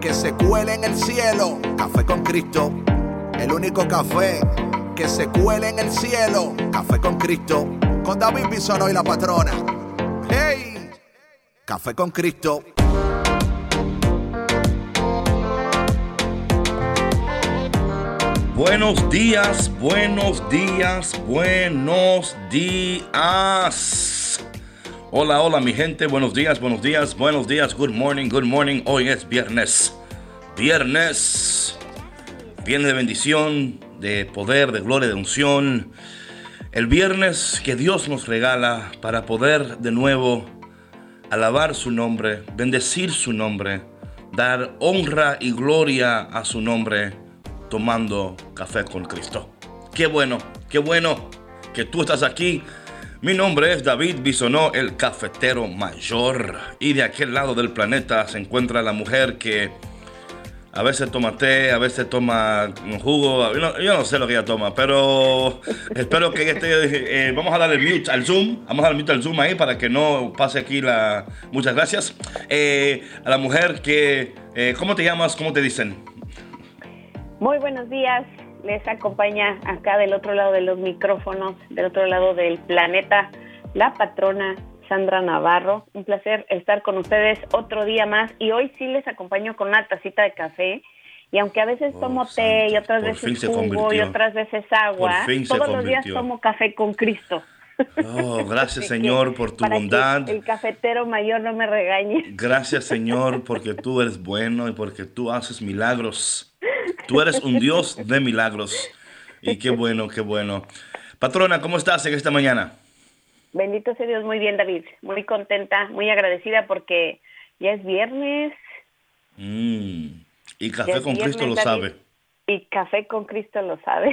que se cuele en el cielo. Café con Cristo, el único café que se cuele en el cielo. Café con Cristo, con David Bisono y la patrona. ¡Hey! Café con Cristo. Buenos días, buenos días, buenos días. Hola, hola mi gente, buenos días, buenos días, buenos días, good morning, good morning. Hoy es viernes, viernes, viernes de bendición, de poder, de gloria, de unción. El viernes que Dios nos regala para poder de nuevo alabar su nombre, bendecir su nombre, dar honra y gloria a su nombre, tomando café con Cristo. Qué bueno, qué bueno que tú estás aquí mi nombre es David Bisonó, el cafetero mayor. Y de aquel lado del planeta se encuentra la mujer que a veces toma té, a veces toma jugo. Yo no, sé lo que ella toma, pero espero que esté. Eh, vamos a darle mute al Zoom. Vamos a darle mute al Zoom ahí para que no pase aquí la. Muchas gracias. Eh, a la mujer que. Eh, ¿Cómo te llamas? ¿Cómo te dicen? Muy buenos días les acompaña acá del otro lado de los micrófonos, del otro lado del planeta, la patrona Sandra Navarro. Un placer estar con ustedes otro día más y hoy sí les acompaño con una tacita de café. Y aunque a veces oh, tomo té y otras veces jugo y otras veces agua, todos los días tomo café con Cristo. Oh, gracias Señor por tu bondad. el cafetero mayor no me regañe. Gracias Señor porque tú eres bueno y porque tú haces milagros. Tú eres un Dios de milagros. Y qué bueno, qué bueno. Patrona, ¿cómo estás en esta mañana? Bendito sea Dios, muy bien David. Muy contenta, muy agradecida porque ya es viernes. Mm, y Café con Cristo lo sabe. Y Café con Cristo lo sabe.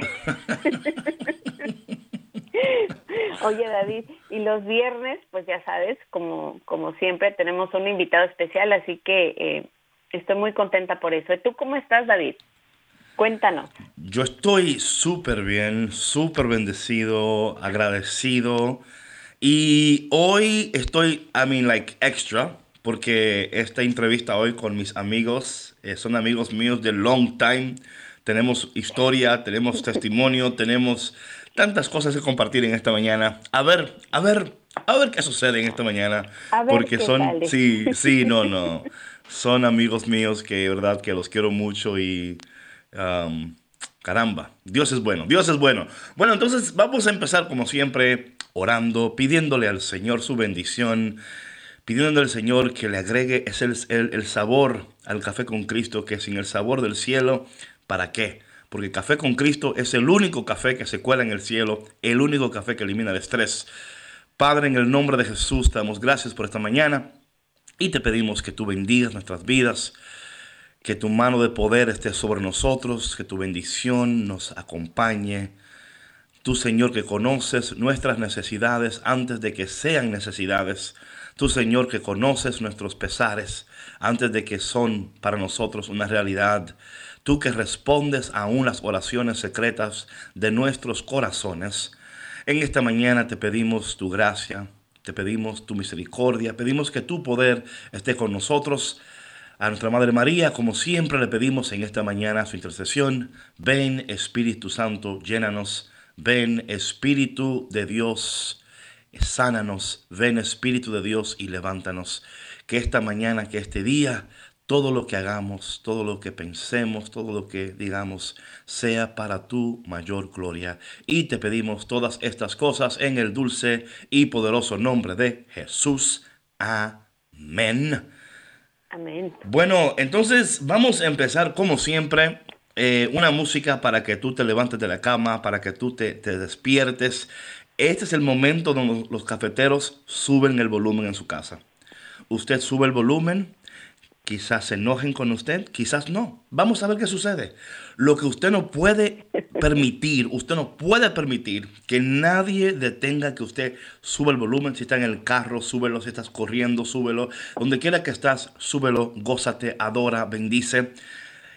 Oye David, y los viernes, pues ya sabes, como, como siempre tenemos un invitado especial, así que eh, estoy muy contenta por eso. ¿Y tú cómo estás David? Cuéntanos. Yo estoy súper bien, súper bendecido, agradecido. Y hoy estoy, I mean, like extra, porque esta entrevista hoy con mis amigos, eh, son amigos míos de long time. Tenemos historia, tenemos testimonio, tenemos tantas cosas que compartir en esta mañana. A ver, a ver, a ver qué sucede en esta mañana. porque son, sí, sí, no, no. Son amigos míos que, verdad, que los quiero mucho y caramba, Dios es bueno, Dios es bueno. Bueno, entonces vamos a empezar como siempre orando, pidiéndole al Señor su bendición, pidiéndole al Señor que le agregue es el, el, sabor al café con Cristo, que sin el sabor del cielo, ¿para qué? Porque café con Cristo es el único café que se cuela en el cielo, el único café que elimina el estrés. Padre, en el nombre de Jesús, te damos gracias por esta mañana y te pedimos que tú bendigas nuestras vidas que tu mano de poder esté sobre nosotros, que tu bendición nos acompañe. Tú, Señor, que conoces nuestras necesidades antes de que sean necesidades. Tú, Señor, que conoces nuestros pesares antes de que son para nosotros una realidad. Tú que respondes aún las oraciones secretas de nuestros corazones. En esta mañana te pedimos tu gracia, te pedimos tu misericordia, pedimos que tu poder esté con nosotros a nuestra Madre María, como siempre le pedimos en esta mañana su intercesión, ven Espíritu Santo, llénanos, ven Espíritu de Dios, sánanos, ven Espíritu de Dios y levántanos. Que esta mañana, que este día, todo lo que hagamos, todo lo que pensemos, todo lo que digamos, sea para tu mayor gloria. Y te pedimos todas estas cosas en el dulce y poderoso nombre de Jesús. Amén. Bueno, entonces vamos a empezar como siempre. Eh, una música para que tú te levantes de la cama, para que tú te, te despiertes. Este es el momento donde los cafeteros suben el volumen en su casa. Usted sube el volumen, quizás se enojen con usted, quizás no. Vamos a ver qué sucede. Lo que usted no puede permitir, usted no puede permitir que nadie detenga que usted suba el volumen. Si está en el carro, súbelo. Si estás corriendo, súbelo. Donde quiera que estás, súbelo. Gózate, adora, bendice.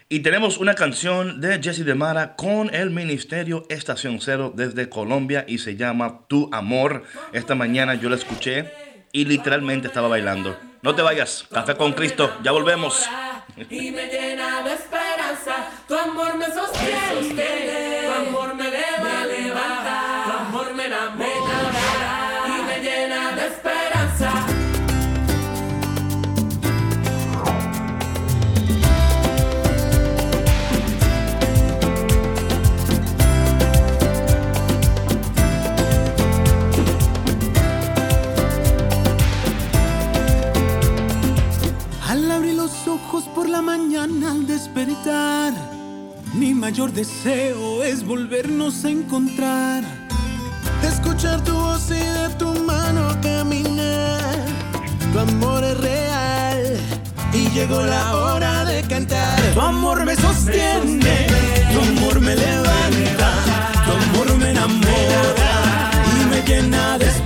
Y tenemos una canción de Jesse de Mara con el Ministerio Estación Cero desde Colombia y se llama Tu Amor. Esta mañana yo la escuché y literalmente estaba bailando. No te vayas, Café con Cristo, ya volvemos. Y me llena de esperanza, tu amor me sostiene, por la mañana al despertar, mi mayor deseo es volvernos a encontrar. Escuchar tu voz y de tu mano caminar. Tu amor es real y llegó la hora de cantar. Tu amor me sostiene, tu amor me levanta, tu amor me enamora y me llena de esperanza.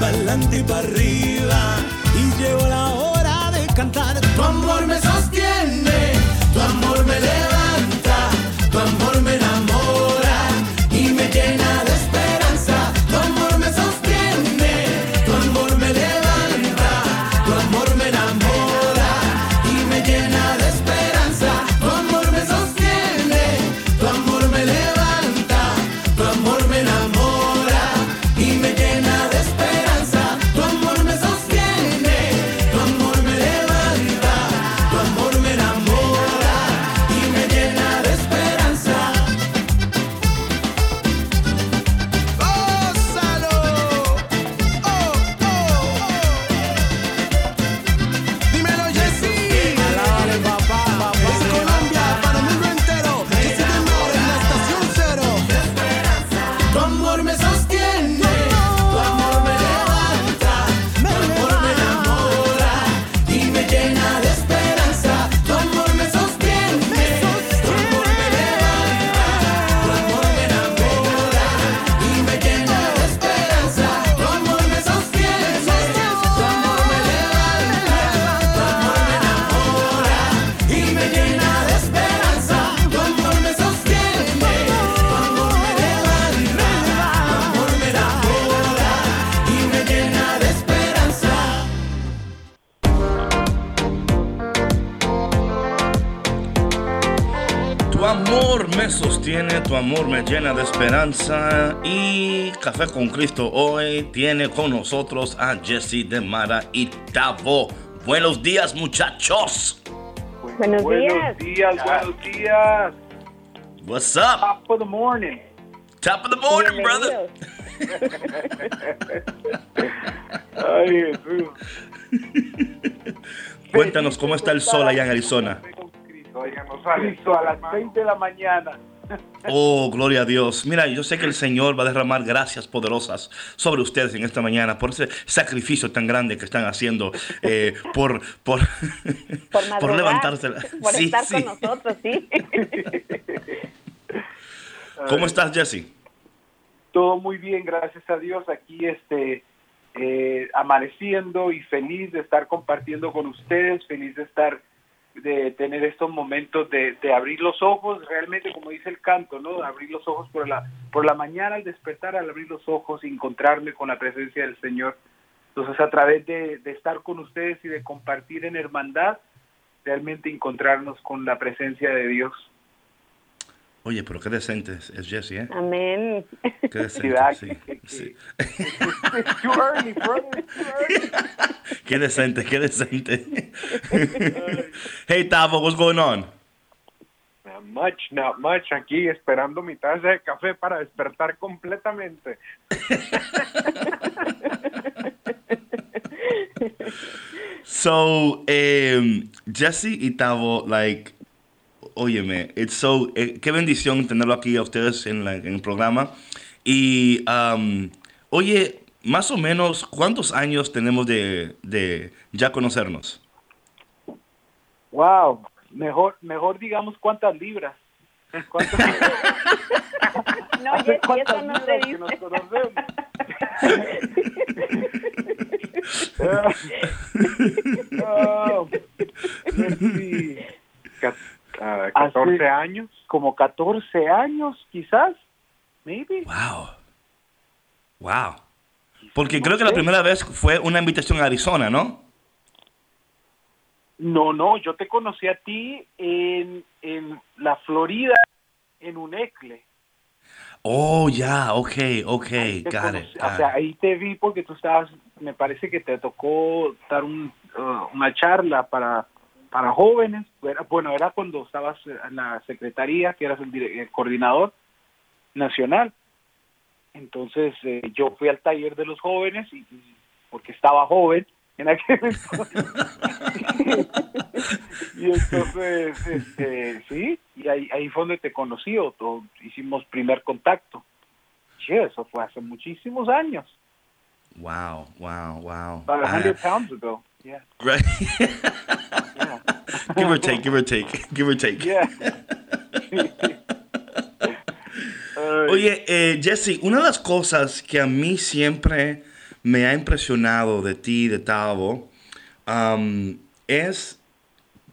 Pa'lante y para arriba, y llegó la hora de cantar. Tu amor me amor me llena de esperanza. Y Café con Cristo hoy tiene con nosotros a Jesse de Mara y Tavo. Buenos días, muchachos. Buenos días. Buenos días, buenos días. What's up? Top of the morning. Top of the morning, brother. Ay, Jesús. Cuéntanos cómo está el sol allá en Arizona. Oigan, nos avisó a las 20 de la mañana. Oh, gloria a Dios. Mira, yo sé que el Señor va a derramar gracias poderosas sobre ustedes en esta mañana por ese sacrificio tan grande que están haciendo eh, por, por, Por, levantarse. Por Sí, estar sí. con nosotros, sí. ¿Cómo estás, Jesse? Todo muy bien, gracias a Dios. Aquí este eh, amaneciendo y feliz de estar compartiendo con ustedes, feliz de estar de tener estos momentos de, de abrir los ojos, realmente como dice el canto, ¿no? Abrir los ojos por la por la mañana al despertar, al abrir los ojos encontrarme con la presencia del Señor. Entonces, a través de estar con ustedes y de compartir en hermandad, realmente encontrarnos con la presencia de Dios. Oye, pero qué decente es, es Jessie, ¿eh? Amén. Qué decente, sí. Sí. It's too early, brother. It's too early. Qué decente, qué decente. hey, Tavo, what's going on? Not much, not much. Aquí esperando mi taza de café para despertar completamente. So, um, Jesse y Tavo, like, óyeme, it's so, eh, qué bendición tenerlo aquí a ustedes en, la- en el programa. Y, um, oye, más o menos, ¿cuántos años tenemos de, de ya conocernos? Wow, mejor, mejor digamos cuántas libras. ¿Cuántas, No, hace Jessy, cuántas eso no se libras que nos dice. conocemos? Oh, Hace- 14 años. Como 14 años, quizás. Maybe. Wow. Wow. Porque No creo que la sé. primera vez fue una invitación a Arizona, ¿no? No, no, yo te conocí a ti en, en la Florida, en un ECLE. Oh, ya, ok, ok, Te got it, o got sea, it. ahí te vi porque tú estabas, me parece que te tocó dar un, uh, una charla para, para jóvenes. Era- bueno, era cuando estabas en la secretaría, que eras el, coordinador nacional. Entonces eh, yo fui al taller de los jóvenes y, y- porque estaba joven en aquel entonces. y entonces, este, sí, y ahí, ahí fue donde te conocí, o, hicimos primer contacto. Sí, eso fue hace muchísimos años, Wow, wow, wow. about a Ah, hundred pounds ago. Yeah, right. yeah, give or take, give or take, give or take. yeah. Oye, eh, Jesse, una de las cosas que a mí siempre me ha impresionado de ti, de Tavo, um, es,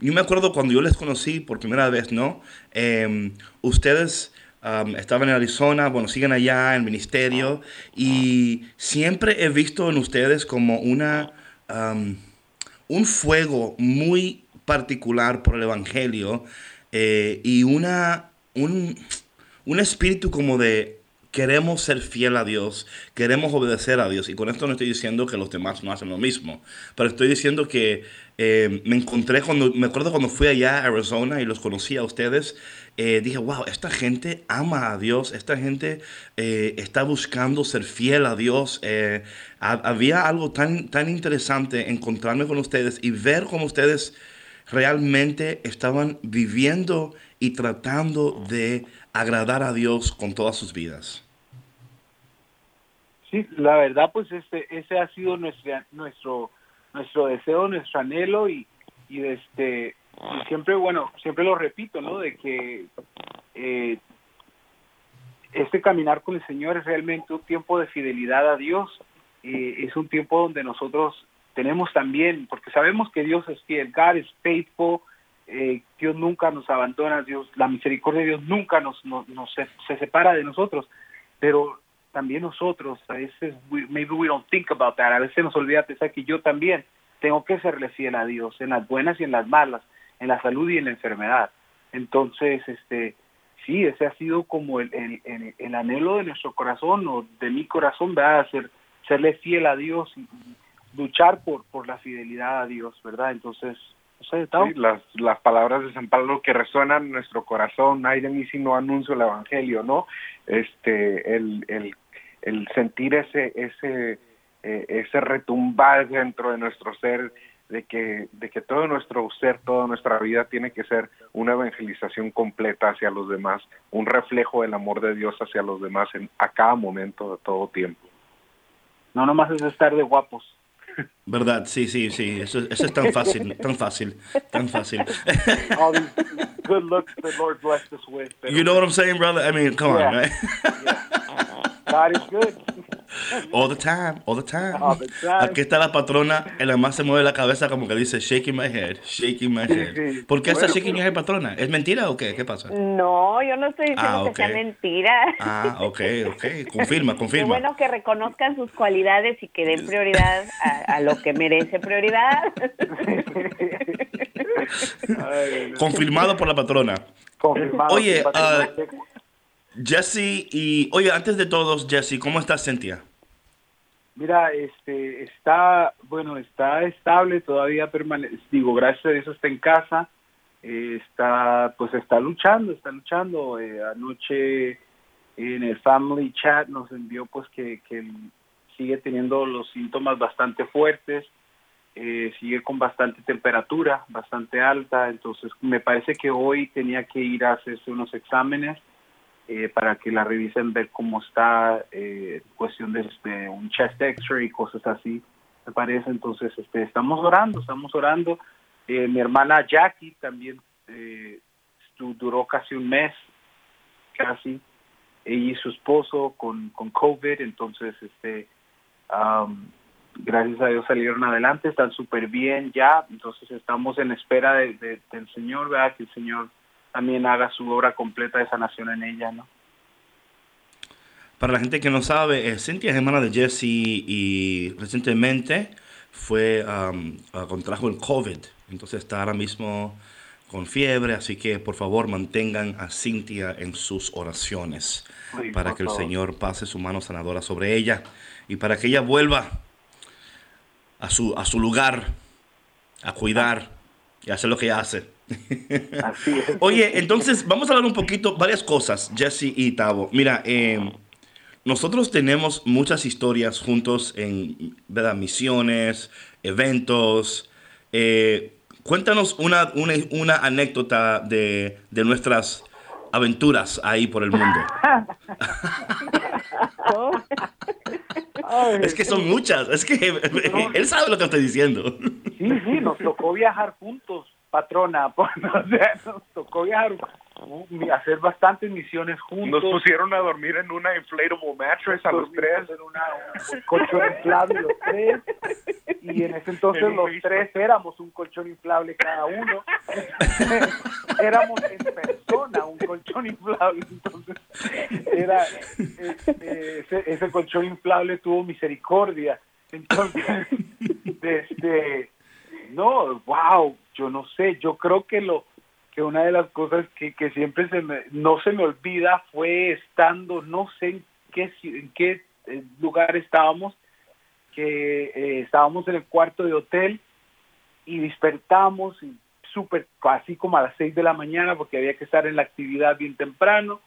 yo me acuerdo cuando yo les conocí por primera vez, ¿no? Em, ustedes um, estaban en Arizona, bueno, siguen allá en el ministerio, y siempre he visto en ustedes como una, um, un fuego muy particular por el Evangelio eh, y una, un, un espíritu como de queremos ser fiel a Dios, queremos obedecer a Dios. Y con esto no estoy diciendo que los demás no hacen lo mismo, pero estoy diciendo que eh, me encontré cuando, me acuerdo cuando fui allá a Arizona y los conocí a ustedes, eh, dije, wow, esta gente ama a Dios, esta gente eh, está buscando ser fiel a Dios. Eh, ha- había algo tan, tan interesante encontrarme con ustedes y ver cómo ustedes realmente estaban viviendo y tratando de agradar a Dios con todas sus vidas. Sí, la verdad, pues este, ese ha sido nuestro, nuestro deseo, nuestro anhelo y, y este, y siempre, bueno, siempre lo repito, ¿no? De que eh, este caminar con el Señor es realmente un tiempo de fidelidad a Dios, eh, es un tiempo donde nosotros tenemos también, porque sabemos que Dios es fiel, God is faithful, eh, Dios nunca nos abandona, Dios, la misericordia de Dios nunca nos, nos, nos se, se separa de nosotros, pero también nosotros, a veces, we- maybe we don't think about that, a veces nos olvida pensar que yo también tengo que serle fiel a Dios en las buenas y en las malas, en la salud y en la enfermedad. Entonces, este, sí, ese ha sido como el, el, el- el anhelo de nuestro corazón o de mi corazón, ¿verdad? Ser, serle fiel a Dios y, luchar por, por la fidelidad a Dios, ¿verdad? Entonces. Sí, las, las palabras de San Pablo que resuenan en nuestro corazón, ay de mí si no anuncio el evangelio, ¿no? Este, el, el, el sentir ese, ese, eh, ese retumbar dentro de nuestro ser, de que, de que todo nuestro ser, toda nuestra vida tiene que ser una evangelización completa hacia los demás, un reflejo del amor de Dios hacia los demás en, a cada momento de todo tiempo. No nomás es estar de guapos. ¿Verdad? Sí, sí, sí. Eso, eso es tan fácil, tan fácil, tan fácil. All these good looks the Lord blessed us with. You know what I'm saying, brother? I mean, come on, Yeah. God is good. All the time, all the time. All the time. Aquí está la patrona, el más se mueve la cabeza como que dice shaking my head, shaking my head. sí. ¿Por qué está Bueno, shaking your head, patrona? ¿Es mentira o qué? ¿Qué pasa? No, yo no estoy diciendo Ah, que ok. sea mentira. Ah, ok, ok. Confirma, Qué confirma. bueno que reconozcan sus cualidades y que den prioridad a, a lo que merece prioridad. Ay, no. Confirmado por la patrona. Confirmado. Oye, Patrona. Jesse, y oye, antes de todos, Jesse, ¿cómo estás, Cintia? Mira, este, está, bueno, está estable, todavía permanece, digo, gracias a Dios está en casa, eh, está, pues está luchando, está luchando. Eh, anoche en el family chat nos envió pues que, que sigue teniendo los síntomas bastante fuertes, eh, sigue con bastante temperatura, bastante alta, entonces me parece que hoy tenía que ir a hacerse unos exámenes eh, para que la revisen, ver cómo está, eh, cuestión de este, un chest x-ray cosas así, me parece. Entonces, este, estamos orando, estamos orando. Eh, mi hermana Jackie también eh, duró casi un mes, casi, ella y su esposo con, con COVID, entonces, este, am, gracias a Dios salieron adelante, están súper bien ya, entonces estamos en espera de- del Señor, ¿verdad? Que el Señor también haga su obra completa de sanación en ella, ¿no? Para la gente que no sabe, eh, Cintia es hermana de Jesse y recientemente fue, um, contrajo el COVID. Entonces está ahora mismo con fiebre, así que por favor mantengan a Cintia en sus oraciones Sí, para que el. Señor pase su mano sanadora sobre ella y para que ella vuelva a su, a su lugar, a cuidar y hacer lo que hace. Así es. Oye, entonces vamos a hablar un poquito, varias cosas, Jesse y Tavo. Mira, eh, nosotros tenemos muchas historias juntos en ¿verdad? misiones, eventos. Eh, cuéntanos una, una, una anécdota de, de nuestras aventuras ahí por el mundo. Ay, Es que son muchas, es que él sabe lo que estoy diciendo. Sí, sí, nos tocó viajar juntos, patrona. pues, o sea, nos tocó viajar, hacer bastantes misiones juntos. Nos pusieron a dormir en una inflatable mattress a los tres. en una, un colchón inflable los tres. Y en ese entonces En los tres éramos un colchón inflable cada uno. éramos en persona un colchón inflable. Entonces, era, eh, ese, ese colchón inflable tuvo misericordia. Entonces, este, no, wow, yo no sé, yo creo que lo que una de las cosas que, que siempre se me, no se me olvida fue estando, no sé en qué, en qué eh, lugar estábamos, que eh, estábamos en el cuarto de hotel y despertamos súper, así como a las seis de la mañana porque había que estar en la actividad bien temprano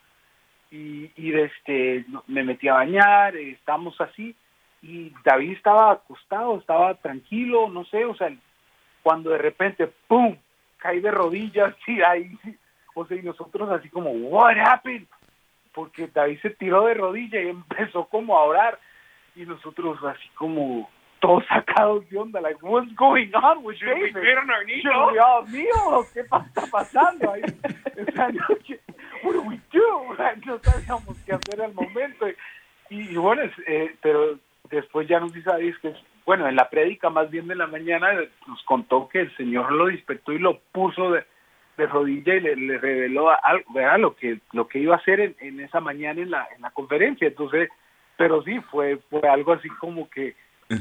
y, y este, me metí a bañar, eh, estamos así y David estaba acostado, estaba tranquilo, no sé, o sea, cuando de repente, ¡pum!, caí de rodillas y ahí, o sea, y nosotros así como, ¿what happened? Porque David se tiró de rodilla y empezó como a orar y nosotros así como todos sacados de onda, like, what's going on with David? Dios mío, ¿qué está pasando ahí? Esa noche, what do we do? No sabíamos qué hacer al momento. Y, y bueno, es, eh, pero después ya nos dice David que, bueno, en la prédica más bien de la mañana eh, nos contó que el Señor lo despertó y lo puso de, de rodilla y le, le reveló algo, ¿verdad? lo que lo que iba a hacer en, en esa mañana en la, en la conferencia. Entonces, pero sí, fue, fue algo así como que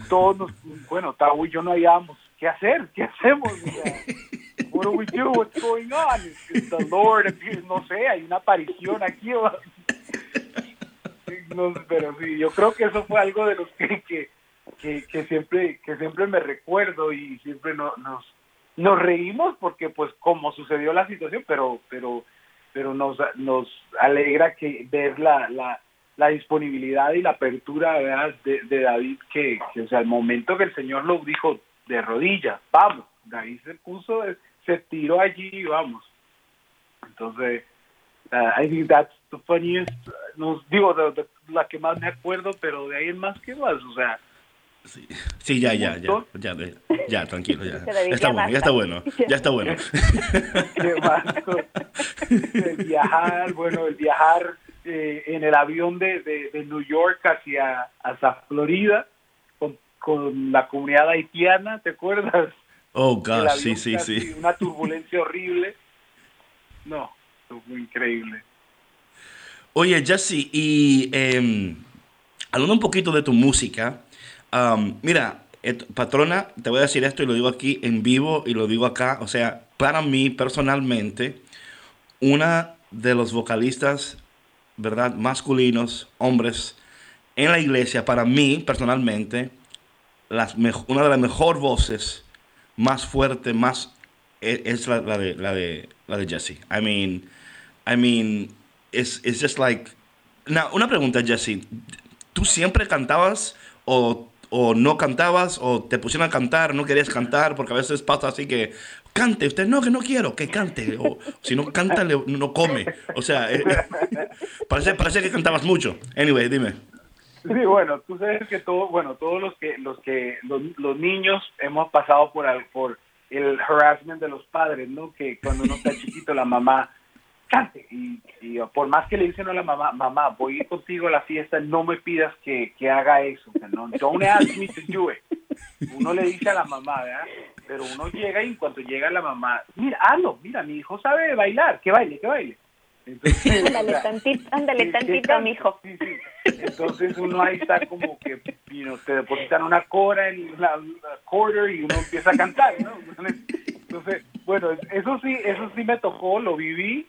todos nos, bueno, Tavo y yo no hallábamos qué hacer, qué hacemos. O sea, what do we do? What's going on? The Lord appears, no sé, hay una aparición aquí. o- No, pero sí, yo creo que eso fue algo de los que, que, que, siempre que siempre me recuerdo y siempre no, nos nos reímos porque pues como sucedió la situación, pero pero pero nos nos alegra que ver la, la, la disponibilidad y la apertura. De, de David que, que, o sea el momento que el Señor lo dijo de rodillas vamos David se puso se tiró allí y vamos entonces uh, I think that's the funniest nos digo de, de- la que más me acuerdo pero de ahí en más que más o sea Sí, ya, ya, ya, ya, ya, ya, tranquilo, ya. Está bueno, ya está bueno, ya está bueno. qué más con- el viajar, bueno, el viajar eh, en el avión de, de, de New York hacia, hacia Florida con, con la comunidad haitiana, ¿te acuerdas? Oh, gosh, sí, sí, sí. Una turbulencia horrible. No, fue increíble. Oye, Jesse, y em, hablando un poquito de tu música, am, mira, patrona, te voy a decir esto y lo digo aquí en vivo y lo digo acá, o sea, para mí personalmente, una de los vocalistas, ¿verdad? Masculinos, hombres, en la iglesia, para mí personalmente, una de las mejores voces, más fuerte, más e- es la, la de la de la de Jesse. I mean, I mean, it's, it's just like. Now, una pregunta, Jesse. ¿Tú siempre cantabas o, o no cantabas o te pusieron a cantar, no querías cantar? Porque a veces pasa así que cante, usted no, que no quiero, que cante. O si no canta, no come. O sea, eh, parece, parece que cantabas mucho. Anyway, dime. Sí, bueno, tú sabes que todo, bueno, todos los que los que los, niños hemos pasado por por el harassment de los padres, ¿no? Que cuando uno está chiquito la mamá y, y por más que le dicen a la mamá, mamá, voy a ir contigo a la fiesta, no me pidas que, que haga eso, no, don't ask me to do it. Uno le dice a la mamá, ¿verdad? Pero uno llega y en cuanto llega la mamá, mira, hazlo, mira, mi hijo sabe bailar, que baile, que baile. Entonces, Ándale o sea, tantito, ándale tantito, mijo. Sí, sí. Entonces uno ahí está como que, you know, te depositan una cora en la, la quarter y uno empieza a cantar, ¿no? Entonces, bueno, eso sí, eso sí me tocó, lo viví,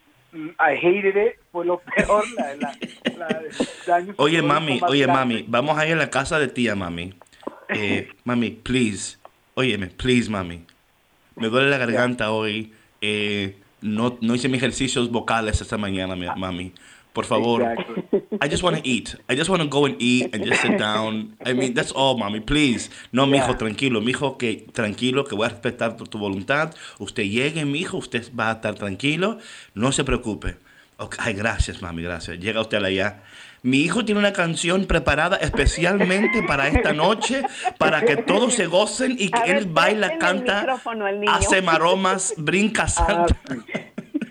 I hated it, fue lo peor, la, la, la daño Oye, mami, oye, grande. mami, vamos a ir a la casa de tía, mami. Eh, mami, please. Óyeme, please, mami. Me duele la garganta hoy. Eh, no, no hice mis ejercicios vocales esta mañana, mi- mami. Por favor. Exactly. I just want to eat. I just want to go and eat and just sit down. I mean, that's all, mami, please. No, mijo, Yeah. tranquilo. Mijo, que tranquilo, que voy a respetar tu, tu voluntad. Usted llegue, mijo, usted va a estar tranquilo. No se preocupe. Ok, Ay, gracias, mami, gracias. Llega usted allá. Mi hijo tiene una canción preparada especialmente para esta noche, para que todos se gocen y que A ver, él baila, canta, hace maromas, brinca, Ah, salta.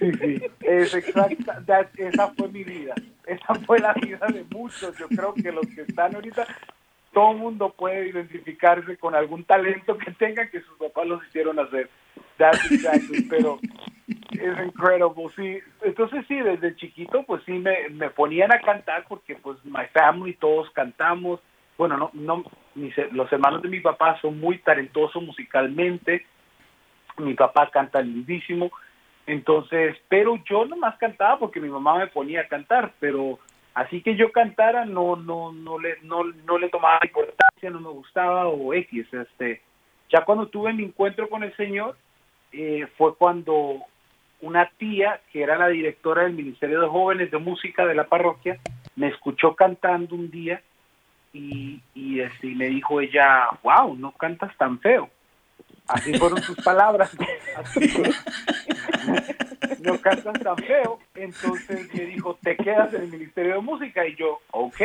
Sí, sí, es exacta, that- esa fue mi vida, esa fue la vida de muchos, yo creo que los que están ahorita, todo el mundo puede identificarse con algún talento que tenga que sus papás los hicieron hacer, that's exactly, pero es incredible, sí, entonces sí, desde chiquito pues sí me, me ponían a cantar porque pues my family, todos cantamos, bueno, no, no, mis, los hermanos de mi papá son muy talentosos musicalmente, mi papá canta lindísimo, entonces, pero yo nomás cantaba porque mi mamá me ponía a cantar, pero así que yo cantara no no no le no, no le tomaba importancia, no me gustaba o X, este, ya cuando tuve mi encuentro con el Señor eh, fue cuando una tía que era la directora del Ministerio de Jóvenes de Música de la parroquia me escuchó cantando un día y, y, este, y me dijo ella, wow, no cantas tan feo. Así fueron sus palabras. No cantas tan feo. Entonces me dijo, te quedas en el Ministerio de Música. Y yo, ok.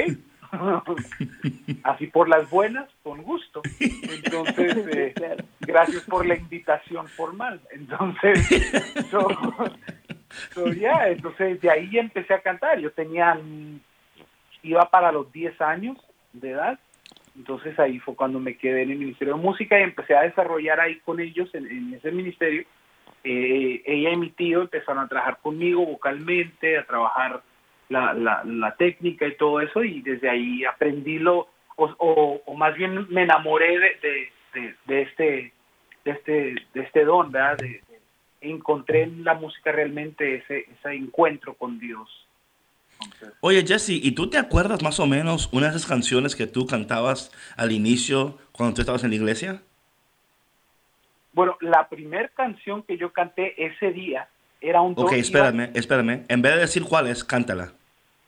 Así por las buenas, con gusto. Entonces, eh, gracias por la invitación formal. Entonces, so, so, yeah, entonces de ahí empecé a cantar. Yo tenía, iba para los 10 años de edad. Entonces ahí fue cuando me quedé en el Ministerio de Música y empecé a desarrollar ahí con ellos en, ese ministerio. Eh, ella y mi tío empezaron a trabajar conmigo vocalmente, a trabajar la, la, técnica y todo eso y desde ahí aprendí lo, o, o, o más bien me enamoré de, de, este de este de este don, ¿verdad? Encontré en la música realmente ese, ese encuentro con Dios. Entonces, Oye, Jesse, ¿y tú te acuerdas más o menos una de esas canciones que tú cantabas al inicio cuando tú estabas en la iglesia? Bueno, la primera canción que yo canté ese día era un Ok, espérame, espérame. En vez de decir cuál es, cántala.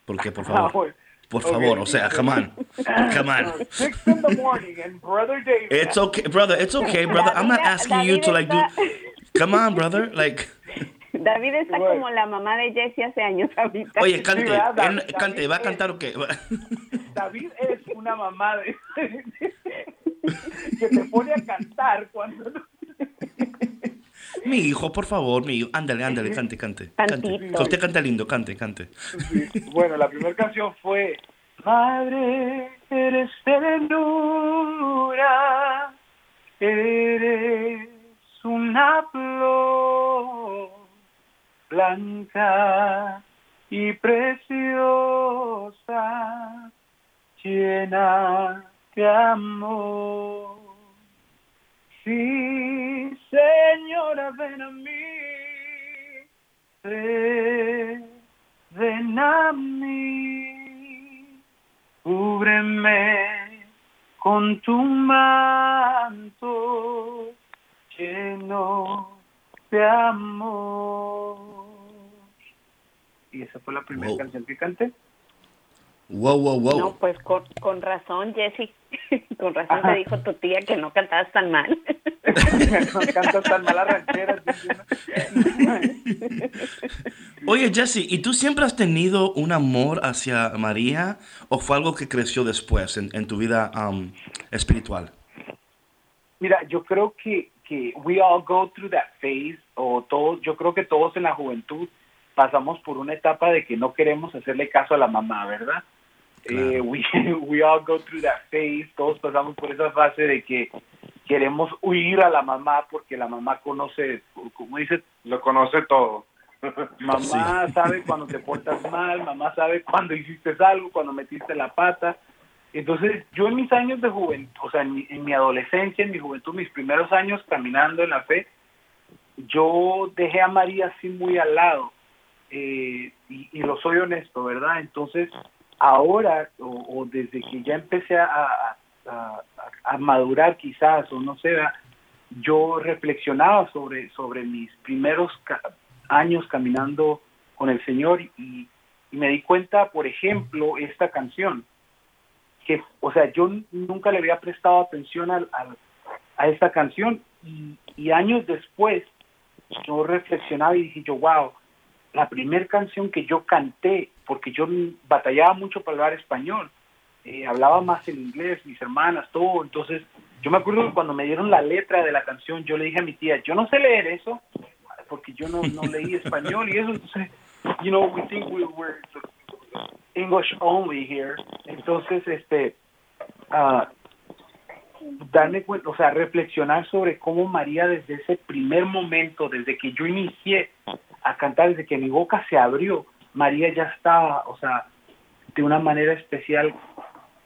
Porque, por Ah, favor. Por favor, o sí, sea, come on. Come on. Six in the morning and Brother David. It's okay, brother. It's okay, brother. I'm not asking you to like do. Come on, brother. Like, David está Bueno. como la mamá de Jessie hace años ahorita. oye, cante. cante, ¿va a es- cantar o qué? David es una mamá de... que te pone a cantar cuando... no- Mi hijo, por favor, mi hijo. Ándale, ándale, cante, cante. Cante. Usted canta lindo, cante, cante. Sí, Bueno, la primera canción fue Madre, eres ternura, eres una flor blanca y preciosa, llena de amor. Sí, Señora, ven a mí ven a mí, cúbreme con tu manto lleno de amor. Y esa fue la primera Wow. canción que canté. Wow, wow, wow. No, pues con, con razón, Jessy. con razón Ajá. te dijo tu tía que no cantabas tan mal. no cantas tan malas rancheras. dice uno. Oye, Jesse, ¿y tú siempre has tenido un amor hacia María o fue algo que creció después en, en tu vida um, espiritual? Mira, yo creo que, que we all go through that phase, o todos, yo creo que todos en la juventud pasamos por una etapa de que no queremos hacerle caso a la mamá, ¿verdad? Claro. Eh, we, we all go through that phase, todos pasamos por esa fase de que queremos huir a la mamá porque la mamá conoce, como dice, Lo conoce todo. mamá sabe cuando te portas mal, mamá sabe cuando hiciste algo, cuando metiste la pata. Entonces, yo en mis años de juventud, o sea, en mi, en mi adolescencia, en mi juventud, mis primeros años caminando en la fe, yo dejé a María así muy al lado. Eh, y, y lo soy honesto, ¿verdad? Entonces, ahora, o, desde que ya empecé a, madurar quizás, o no sé, yo reflexionaba sobre, sobre mis primeros años caminando con el Señor y, y me di cuenta, por ejemplo, esta canción, que, o sea, yo nunca le había prestado atención al- a esta canción y, y años después yo reflexionaba y dije yo, wow, la primera canción que yo canté, porque yo batallaba mucho para hablar español, eh, hablaba más el inglés, mis hermanas, todo, entonces yo me acuerdo que cuando me dieron la letra de la canción, yo le dije a mi tía, yo no sé leer eso, porque yo no, no leí español y eso, entonces, you know, we think we were English only here, entonces, este, ah, darme cuenta, o sea, reflexionar sobre cómo María desde ese primer momento, desde que yo inicié a cantar, desde que mi boca se abrió, María ya estaba, o sea, de una manera especial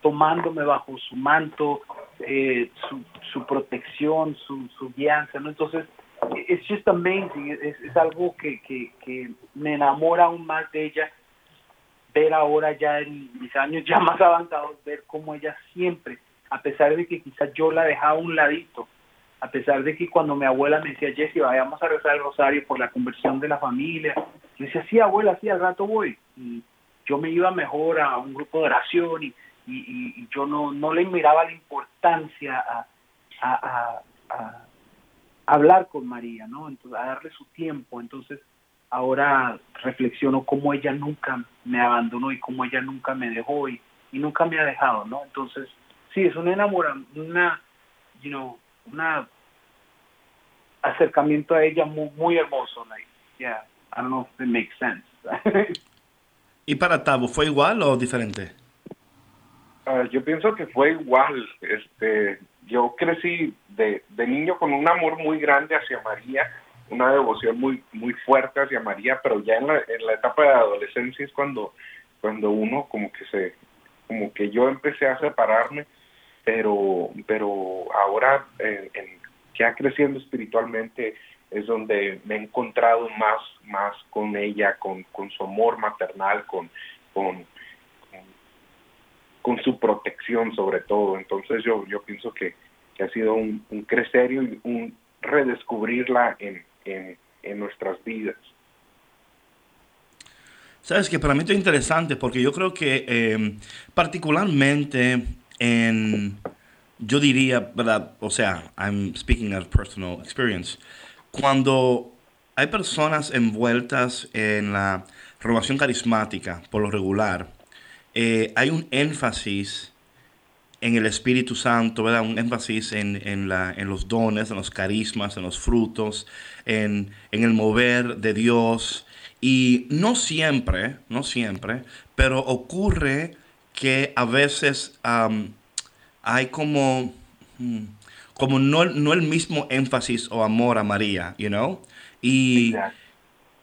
tomándome bajo su manto, eh, su, su protección, su, su guianza, ¿no? Entonces, it's just amazing, es, es algo que, que, que me enamora aún más de ella, ver ahora ya en mis años ya más avanzados, ver cómo ella siempre, a pesar de que quizás yo la dejaba a un ladito, a pesar de que cuando mi abuela me decía, Jessy, vayamos a rezar el rosario por la conversión de la familia, yo decía, sí, abuela, sí, al rato voy. Y yo me iba mejor a un grupo de oración y, y, yo no, no le miraba la importancia a, a, hablar con María, ¿no? Entonces, a darle su tiempo. Entonces, ahora reflexiono cómo ella nunca me abandonó y cómo ella nunca me dejó y, y nunca me ha dejado, ¿no? Entonces, sí, es un enamoramiento, una, you know, una acercamiento a ella muy, muy hermoso, like, yeah, I don't know if it makes sense. ¿Y para Tabo fue igual o diferente? Ah, yo pienso que fue igual. Este, yo crecí de, de niño con un amor muy grande hacia María, una devoción muy muy fuerte hacia María, pero ya en la, en la etapa de adolescencia es cuando cuando uno como que se como que yo empecé a separarme, pero pero ahora en, en- ya creciendo espiritualmente es donde me he encontrado más más con ella, con, con su amor maternal, con con con su protección sobre todo. Entonces yo, yo pienso que, que ha sido un, un crecer y un redescubrirla en, en, en nuestras vidas. Sabes que para mí esto es interesante porque yo creo que eh, particularmente en, yo diría, ¿verdad? O sea, I'm speaking of personal experience. Cuando hay personas envueltas en la renovación carismática, por lo regular, eh, hay un énfasis en el Espíritu Santo, ¿verdad? Un énfasis en, en, la, en los dones, en los carismas, en los frutos, en, en el mover de Dios. Y no siempre, no siempre, pero ocurre que a veces hay como, mm, como no, no el mismo énfasis o amor a María, you know? Y Exacto.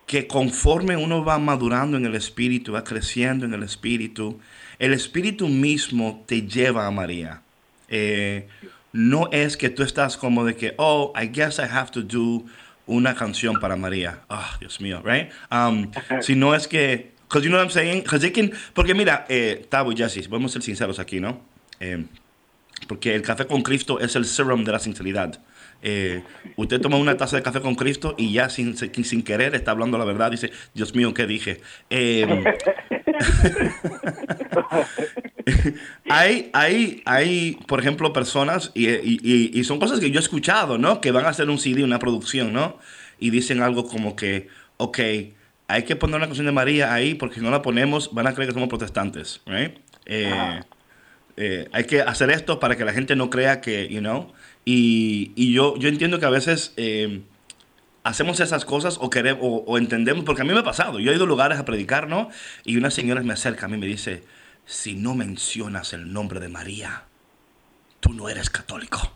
que conforme uno va madurando en el espíritu, va creciendo en el espíritu, el espíritu mismo te lleva a María. Eh, no es que tú estás como de que, oh, I guess I have to do una canción para María. Ah, Dios mío, right? Um, si no es que, because you know what I'm saying, can- porque mira, eh, Tavo y Jesse, vamos a ser sinceros aquí, ¿no? Eh, porque el café con Cristo es el serum de la sinceridad. Eh, usted toma una taza de café con Cristo y ya sin, sin, querer está hablando la verdad. Dice, Dios mío, ¿qué dije? Eh, hay, hay, hay, por ejemplo, personas, y, y- y- y son cosas que yo he escuchado, ¿no? Que van a hacer un CD, una producción, ¿no? Y dicen algo como que, ok, hay que poner una canción de María ahí porque si no la ponemos van a creer que somos protestantes, ¿right? Eh, eh, hay que hacer esto para que la gente no crea que, you know, y, y yo, yo entiendo que a veces eh, hacemos esas cosas o, queremos, o, o entendemos, porque a mí me ha pasado, yo he ido a lugares a predicar, ¿no? Y una señora me acerca a mí y me dice, si no mencionas el nombre de María, tú no eres católico.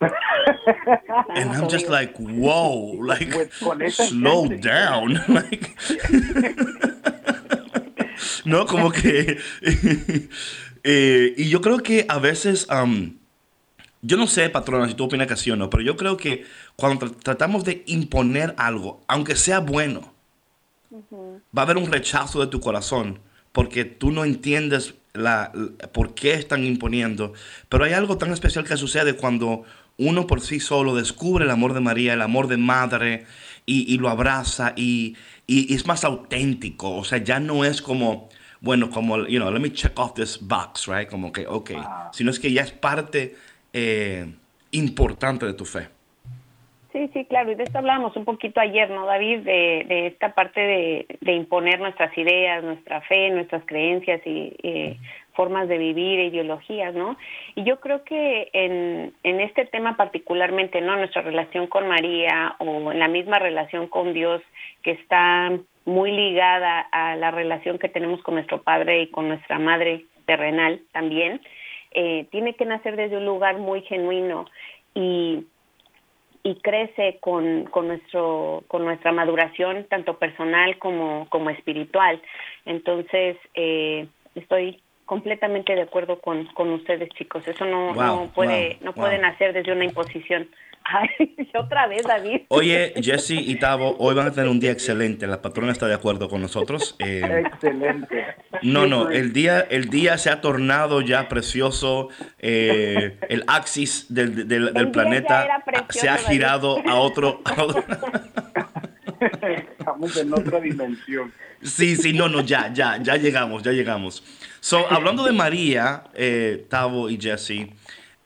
And I'm just like, whoa, like, Pues slow down. Like, no, como que. eh, y yo creo que a veces. um, yo no sé, patrona, si tú opinas que sí o no, pero yo creo que cuando tra- tratamos de imponer algo, aunque sea bueno, va a haber un rechazo de tu corazón porque tú no entiendes la, la- por qué están imponiendo. Pero hay algo tan especial que sucede cuando uno por sí solo descubre el amor de María, el amor de madre, y, y lo abraza y, y es más auténtico. O sea, ya no es como, bueno, como, you know, let me check off this box, right? Como que, ok. Sino es que ya es parte eh, importante de tu fe. Sí, sí, claro, y de esto hablábamos un poquito ayer, ¿no, David? De, de esta parte de, de imponer nuestras ideas, nuestra fe, nuestras creencias y eh, formas de vivir, ideologías, ¿no? Y yo creo que en, en este tema particularmente, ¿no? Nuestra relación con María o en la misma relación con Dios que está muy ligada a la relación que tenemos con nuestro Padre y con nuestra Madre terrenal también, eh, tiene que nacer desde un lugar muy genuino y y crece con, con nuestro con nuestra maduración tanto personal como como espiritual. Entonces eh, estoy completamente de acuerdo con, con ustedes chicos. Eso no, Wow, no puede wow, no wow. puede nacer desde una imposición Ay, otra vez David Oye, Jesse y Tavo, hoy van a tener un día excelente. La patrona está de acuerdo con nosotros. Eh, Excelente. no, no, el día, el día se ha tornado ya precioso. eh, el axis del, planeta precioso, se ha David. girado a otro, a otro- Estamos en otra dimensión. Sí, sí, no, no, ya, ya, ya llegamos, ya llegamos. So, hablando de María, eh, Tavo y Jesse,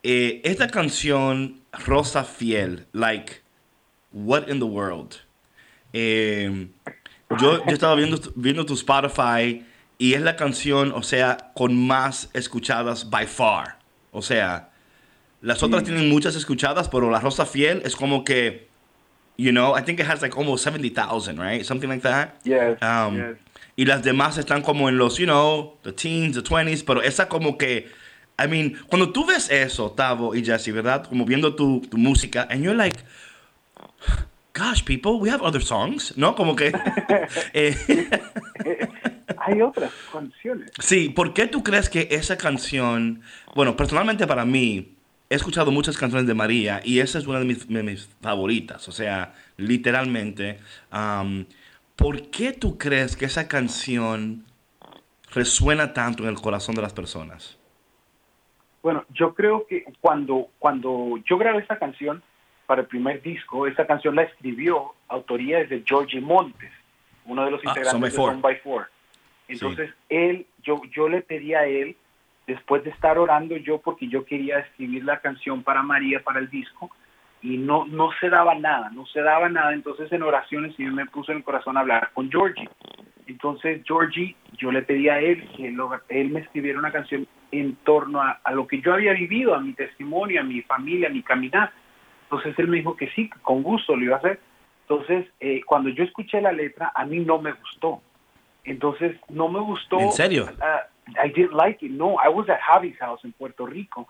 eh, esta canción, Rosa Fiel, like, what in the world? Eh, yo, yo estaba viendo, viendo tu Spotify y es la canción, o sea, con más escuchadas by far. O sea, las otras tienen muchas escuchadas, pero la Rosa Fiel es como que, you know, I think it has like almost 70,000, right? Something like that. Yes, Um, yes. Y las demás están como en los, you know, the teens, the 20s, pero esa como que, I mean, cuando tú ves eso, Tavo y Jesse, ¿verdad? Como viendo tu, tu música, and you're like, gosh, people, we have other songs, ¿no? Como que... eh, Hay otras canciones. Sí, ¿por qué tú crees que esa canción, bueno, personalmente para mí, he escuchado muchas canciones de María y esa es una de mis, de mis favoritas, o sea, literalmente. um, ¿Por qué tú crees que esa canción resuena tanto en el corazón de las personas? Bueno, yo creo que cuando, cuando yo grabé esta canción para el primer disco, esta canción la escribió autoría es de Georgie Montes, uno de los Ah, integrantes de. Son by Four. Entonces, él, yo, yo le pedí a él, después de estar orando yo, porque yo quería escribir la canción para María, para el disco, y no, no se daba nada, no se daba nada. Entonces, en oraciones, y me puso en el corazón a hablar con Georgie. Entonces, Georgie, yo le pedí a él que lo- él me escribiera una canción en torno a, a lo que yo había vivido, a mi testimonio, a mi familia, a mi caminar. Entonces, él me dijo que sí, que con gusto lo iba a hacer. Entonces, eh, cuando yo escuché la letra, a mí no me gustó. Entonces, no me gustó. ¿En serio? Uh, I didn't like it. No, I was at Javi's house en Puerto Rico.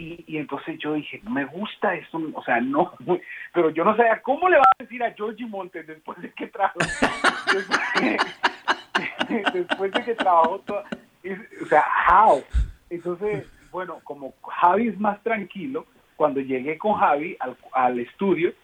Y, y entonces yo dije, no me gusta esto, o sea, no, pero yo no sabía cómo le va a decir a Georgie Montes después de que trabajó, después, después de que trabajó o sea, how. Entonces, bueno, como Javi es más tranquilo, cuando llegué con Javi al, al estudio,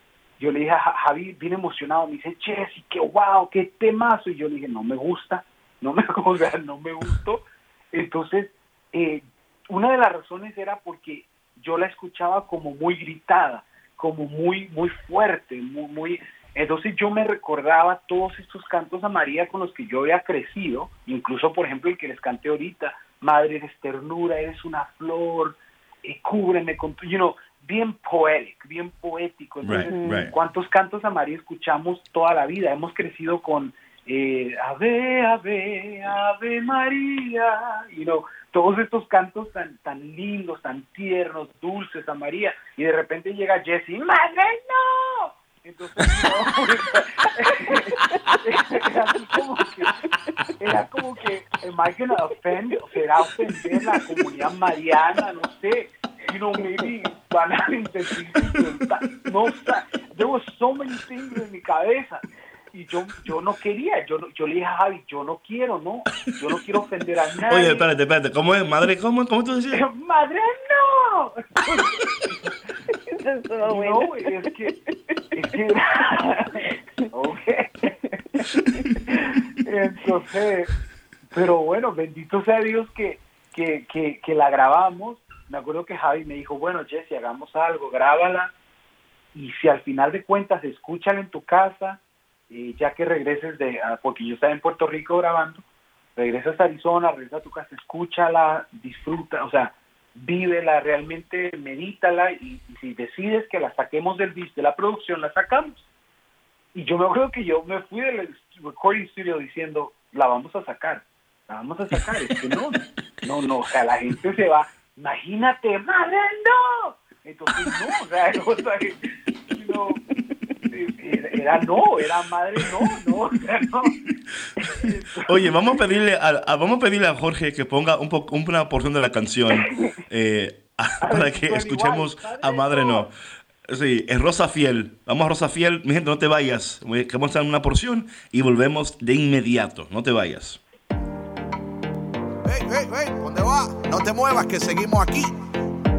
yo le dije a Javi, bien emocionado, me dice, Jesse, qué wow, qué temazo. Y yo le dije, no me gusta, no me, o sea, no me gustó. Entonces, eh, una de las razones era porque yo la escuchaba como muy gritada, como muy, muy fuerte, muy, muy... Entonces yo me recordaba todos estos cantos a María con los que yo había crecido, incluso por ejemplo el que les canté ahorita, Madre eres ternura, eres una flor, eh, cúbreme con tu, you know, bien poético, bien poético. Entonces, Right, right. ¿cuántos cantos a María escuchamos toda la vida? Hemos crecido con eh, Ave, Ave, Ave María, you know, todos estos cantos tan, tan lindos, tan tiernos, dulces a María, y de repente llega Jesse, ¡Madre, no! Entonces, no, era como que, era como que, am I gonna offend, será ofender la comunidad mariana, no sé, you know, maybe van a intentar no sé, there was so many things en mi cabeza, y yo, yo no quería, yo, no- yo le dije a Javi, yo no quiero, no, yo no quiero ofender a nadie. Oye, espérate, espérate. ¿Cómo es, madre? ¿Cómo, cómo tú decías? ¡Madre, no! No, bueno. es que, es que ok. Entonces, pero bueno, bendito sea Dios que, que, que, que la grabamos. Me acuerdo que Javi me dijo, bueno, Jesse, hagamos algo, grábala. Y si al final de cuentas escúchala en tu casa, ya que regreses de, ah, porque yo estaba en Puerto Rico grabando, regresas a Arizona, regresas a tu casa, escúchala, disfruta, o sea, vívela, realmente medítala y, si decides que la saquemos del de la producción, la sacamos. Y yo me acuerdo que yo me fui del recording studio diciendo, la vamos a sacar, la vamos a sacar, es que no, no, no, o sea, la gente se va, imagínate, madre, no. Entonces, no, o sea, o sea, no, era, no, era madre, no, no, o sea, no. Oye, vamos a pedirle a, a- vamos a pedirle a Jorge que ponga un poco una porción de la canción eh, para que escuchemos igual, a Madre No. Sí, es Rosa Fiel. Vamos a Rosa Fiel. Mi gente, no te vayas. Vamos a dar una porción y volvemos de inmediato. No te vayas. Hey, hey, hey, ¿dónde va? No te muevas que seguimos aquí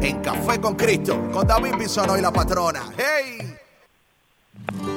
en Café con Cristo con David Bisono y la patrona. Hey.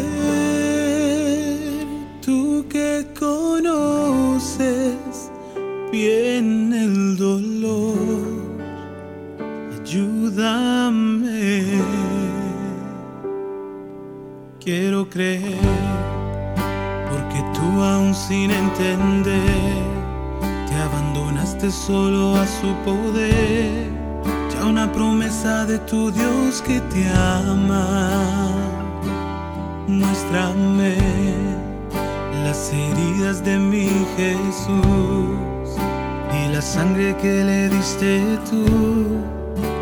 creer, porque tú aún sin entender, te abandonaste solo a su poder, ya una promesa de tu Dios que te ama. Muéstrame las heridas de mi Jesús y la sangre que le diste tú.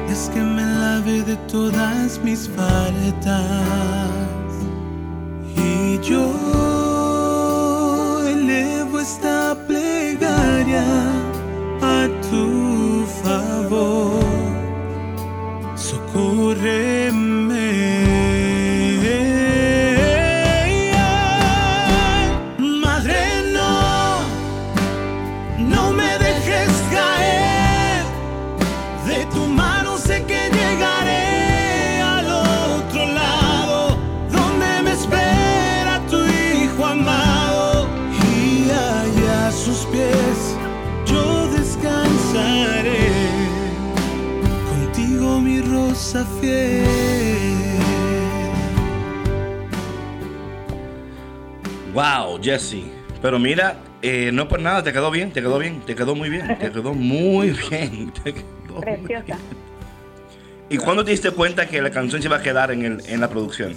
Es que me lave de todas mis faltas yo elevo esta plegaria a tu favor. Socórreme. Fiel. Wow, Jesse. Pero mira, eh, no por nada, te quedó bien, te quedó bien, te quedó muy bien, te quedó muy bien. te quedó muy Preciosa. bien. ¿Y cuándo te diste cuenta que la canción se iba a quedar en, el, en la producción?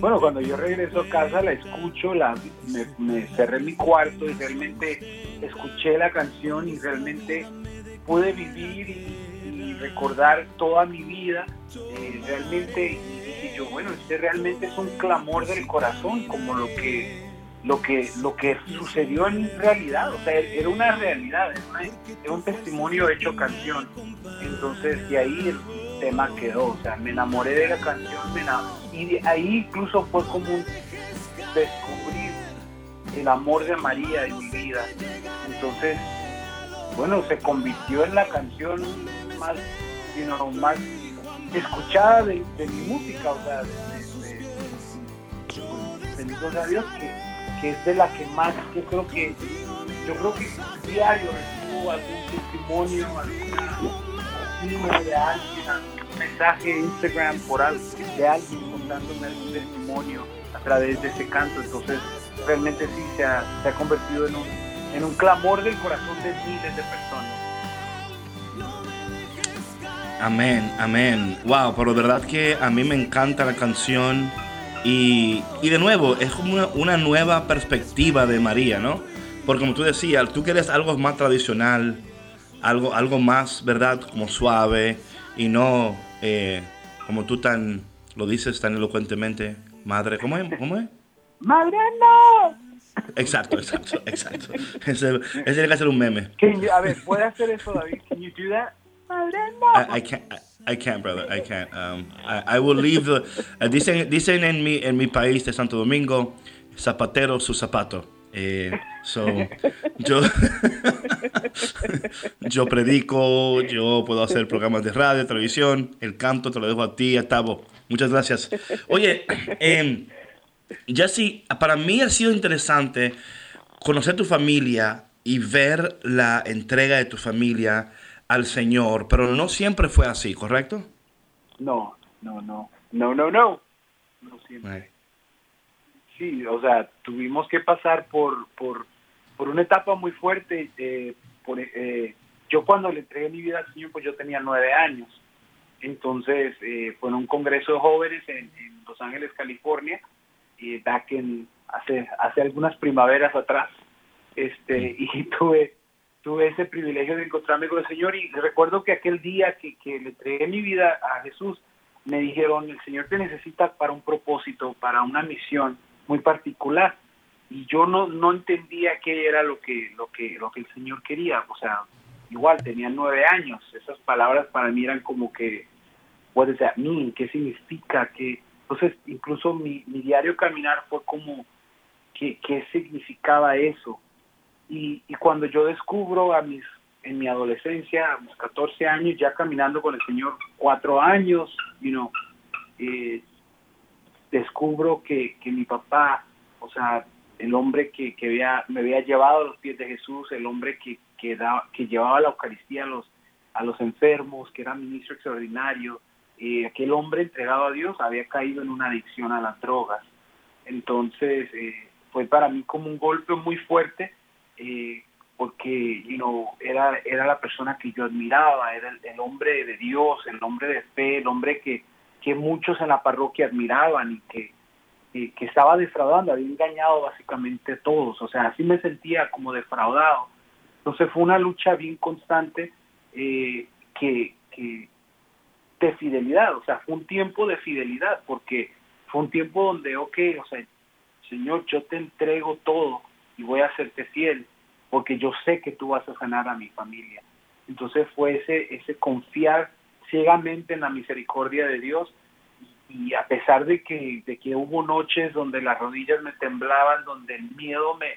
Bueno, cuando yo regreso a casa la escucho, la, me, me cerré en mi cuarto y realmente escuché la canción y realmente pude vivir y recordar toda mi vida. eh, realmente y dije yo, bueno, este realmente es un clamor del corazón, como lo que lo que lo que sucedió en realidad, o sea, era una realidad, era, un testimonio hecho canción. Entonces, de ahí el tema quedó, o sea, me enamoré de la canción, me y de ahí incluso fue como un descubrir el amor de María en mi vida. Entonces, bueno, se convirtió en la canción más, you know, más escuchada de, mi música, o sea, bendito sea Dios, que, que es de la que más, yo creo que, yo creo que diario recibo algún testimonio, alguna de alguien, algún mensaje Instagram por algo, de alguien contándome algún testimonio a través de ese canto, entonces realmente sí se ha, se ha convertido en un, en un clamor del corazón de miles de personas. Amén, amén. Wow, pero verdad que a mí me encanta la canción y, y de nuevo es como una, una nueva perspectiva de María, ¿no? Porque como tú decías, tú quieres algo más tradicional, algo, algo más, ¿verdad? Como suave y no eh, como tú tan, lo dices tan elocuentemente, madre, ¿cómo es? ¿Cómo es? ¡Madre no! Exacto, exacto, exacto. Ese, ese tiene que ser un meme. Can you- a ver, ¿puede hacer eso, David? Can you do that? I, can't. I, can't, brother. I can't. Um, I, I will leave the. uh, dicen, dicen en mi en mi país de Santo Domingo, zapatero su zapato. Eh, so, yo, yo predico, yo puedo hacer programas de radio, televisión, el canto te lo dejo a ti, a Tavo. Muchas gracias. Oye, eh, para mí ha sido interesante conocer tu familia y ver la entrega de tu familia al Señor, pero no siempre fue así, ¿correcto? No, no, no. No, no, no. No siempre. Sí, o sea, tuvimos que pasar por, por, por una etapa muy fuerte. eh, por, eh, yo cuando le entregué mi vida al Señor, pues yo tenía nueve años. Entonces, eh, fue en un congreso de jóvenes en, en Los Ángeles, California, y back en, hace, hace algunas primaveras atrás. Este, y tuve, tuve ese privilegio de encontrarme con el Señor y recuerdo que aquel día que, que le entregué mi vida a Jesús, me dijeron, el Señor te necesita para un propósito, para una misión muy particular. Y yo no, no entendía qué era lo que, lo, que, lo que el Señor quería. O sea, igual tenía nueve años. Esas palabras para mí eran como que, what does that mean? ¿Qué significa? ¿Qué? Entonces, incluso mi, mi diario caminar fue como, ¿qué, qué significaba eso? Y, y cuando yo descubro a mis, en mi adolescencia, a mis 14 años, ya caminando con el Señor cuatro años, you know, eh, descubro que, que mi papá, o sea, el hombre que, que había, me había llevado a los pies de Jesús, el hombre que, que, daba- que llevaba la Eucaristía a los, a los enfermos, que era ministro extraordinario, eh, aquel hombre entregado a Dios había caído en una adicción a las drogas. Entonces, eh, fue para mí como un golpe muy fuerte, eh, porque you era, era la persona que yo admiraba, era el, hombre de Dios, el hombre de fe, el hombre que, que muchos en la parroquia admiraban y que, que, que estaba defraudando, había engañado básicamente a todos, o sea, así me sentía como defraudado. Entonces fue una lucha bien constante eh, que, que de fidelidad, o sea, fue un tiempo de fidelidad, porque fue un tiempo donde, ok, o sea, Señor, yo te entrego todo y voy a serte fiel, porque yo sé que tú vas a sanar a mi familia. Entonces fue ese, ese confiar ciegamente en la misericordia de Dios y a pesar de que, de que hubo noches donde las rodillas me temblaban, donde el miedo me,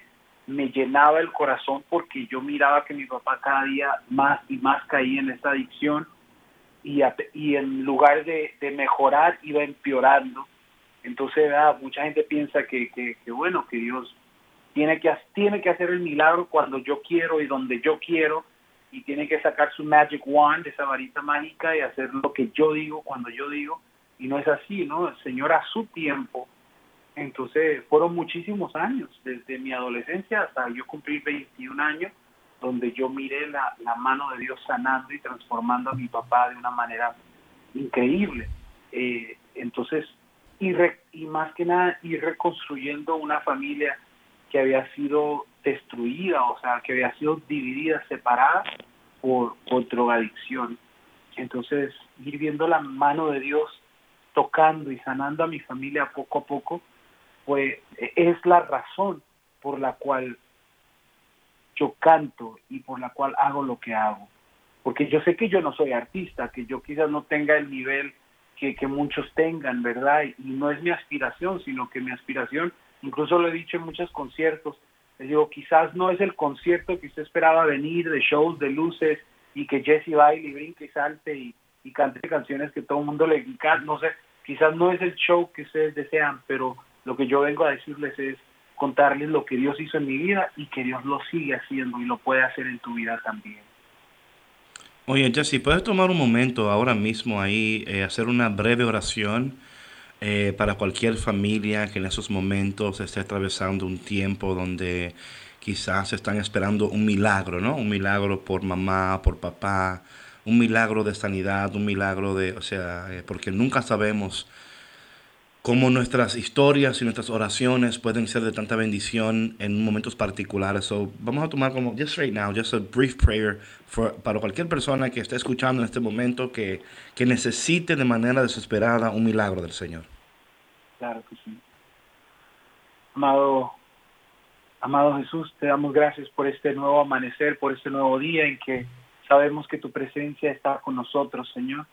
me llenaba el corazón porque yo miraba que mi papá cada día más y más caía en esta adicción y, a- y en lugar de, de mejorar iba empeorando. Entonces ¿verdad? mucha gente piensa que, que, que, bueno, que Dios tiene que, tiene que hacer el milagro cuando yo quiero y donde yo quiero y tiene que sacar su magic wand, esa varita mágica y hacer lo que yo digo cuando yo digo y no es así, ¿no? El Señor a su tiempo. Entonces fueron muchísimos años, desde mi adolescencia hasta yo cumplir 21 años, donde yo miré la, mano de Dios sanando y transformando a mi papá de una manera increíble. Eh, entonces, y más que nada, ir reconstruyendo una familia que había sido destruida, o sea, que había sido dividida, separada por, por drogadicción. Entonces, ir viendo la mano de Dios tocando y sanando a mi familia poco a poco, pues es la razón por la cual yo canto y por la cual hago lo que hago. Porque yo sé que yo no soy artista, que yo quizás no tenga el nivel que, que muchos tengan, ¿verdad? Y no es mi aspiración, sino que mi aspiración, incluso lo he dicho en muchos conciertos, les digo, quizás no es el concierto que usted esperaba venir, de shows, de luces, y que Jesse baile y brinque y salte y, cante canciones que todo el mundo le encanta, no sé, quizás no es el show que ustedes desean, pero lo que yo vengo a decirles es contarles lo que Dios hizo en mi vida y que Dios lo sigue haciendo y lo puede hacer en tu vida también. Oye, Jesse, ¿puedes tomar un momento ahora mismo ahí, eh, hacer una breve oración eh, para cualquier familia que en esos momentos esté atravesando un tiempo donde quizás están esperando un milagro, ¿no? Un milagro por mamá, por papá, un milagro de sanidad, un milagro de, o sea, eh, porque nunca sabemos cómo nuestras historias y nuestras oraciones pueden ser de tanta bendición en momentos particulares. So, vamos a tomar como, just right now, just a brief prayer for, para cualquier persona que esté escuchando en este momento que, que necesite de manera desesperada un milagro del Señor. Claro que sí. Amado, amado Jesús, te damos gracias por este nuevo amanecer, por este nuevo día en que sabemos que tu presencia está con nosotros, Señor.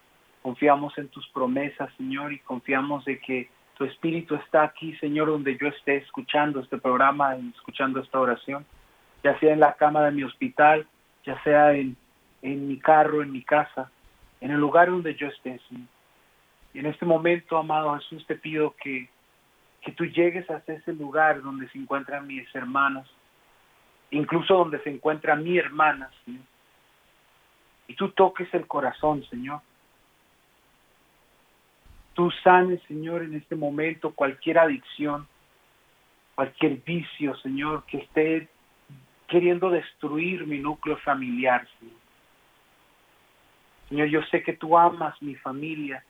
Confiamos en tus promesas, Señor, y confiamos de que tu espíritu está aquí, Señor, donde yo esté escuchando este programa escuchando esta oración, ya sea en la cama de mi hospital, ya sea en, en mi carro, en mi casa, en el lugar donde yo esté, Señor. Y en este momento, amado Jesús, te pido que, que tú llegues hasta ese lugar donde se encuentran mis hermanos, incluso donde se encuentra mi hermana, Señor. Y tú toques el corazón, Señor Tú sanes, Señor, en este momento cualquier adicción, cualquier vicio, Señor, que esté queriendo destruir mi núcleo familiar, Señor. Señor, yo sé que tú amas mi familia,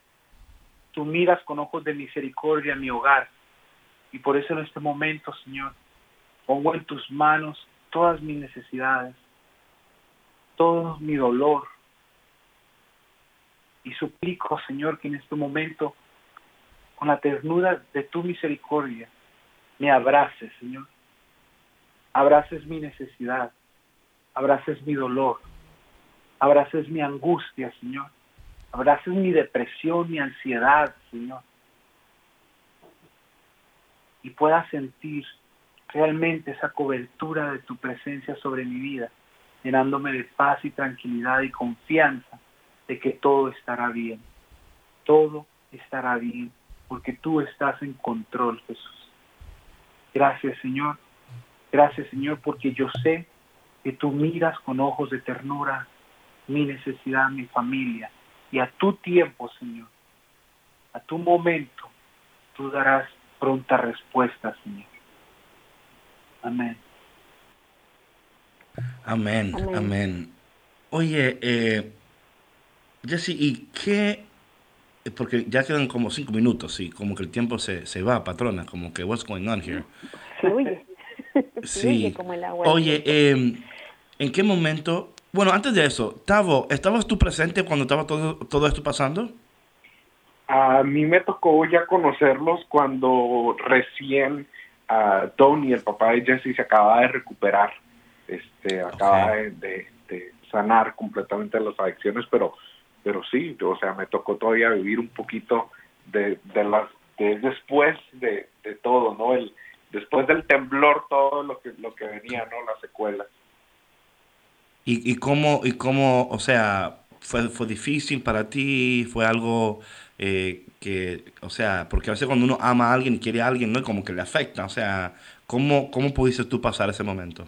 tú miras con ojos de misericordia mi hogar, y por eso en este momento, Señor, pongo en tus manos todas mis necesidades, todo mi dolor, y suplico, Señor, que en este momento, con la ternura de tu misericordia, me abraces, Señor. Abraces mi necesidad, abraces mi dolor, abraces mi angustia, Señor. Abraces mi depresión, mi ansiedad, Señor. Y pueda sentir realmente esa cobertura de tu presencia sobre mi vida, llenándome de paz y tranquilidad y confianza de que todo estará bien. Todo estará bien porque tú estás en control, Jesús. Gracias, Señor. Gracias, Señor, porque yo sé que tú miras con ojos de ternura mi necesidad, mi familia. Y a tu tiempo, Señor, a tu momento, tú darás pronta respuesta, Señor. Amén. Amén, amén. Oye, eh, Jesse, ¿y qué? Porque ya quedan como cinco minutos y como que el tiempo se, se va, patrona, como que what's going on here. Fluye. Sí. Oye, eh, ¿en qué momento? Bueno, antes de eso, Tavo, ¿estabas tú presente cuando estaba todo, todo esto pasando? A mí me tocó ya conocerlos cuando recién uh, Tony, el papá de Jesse, se acaba de recuperar, este, acaba de, de, de, sanar completamente las adicciones, pero pero sí, o sea, me tocó todavía vivir un poquito de, de las de después de, de todo, ¿no? El después del temblor todo lo que lo que venía, ¿no? Las secuelas. ¿Y, y cómo y cómo, o sea, fue fue difícil para ti, fue algo eh, que, o sea, porque a veces cuando uno ama a alguien, quiere a alguien, ¿no? Como que le afecta, o sea, ¿cómo, cómo pudiste tú pasar ese momento?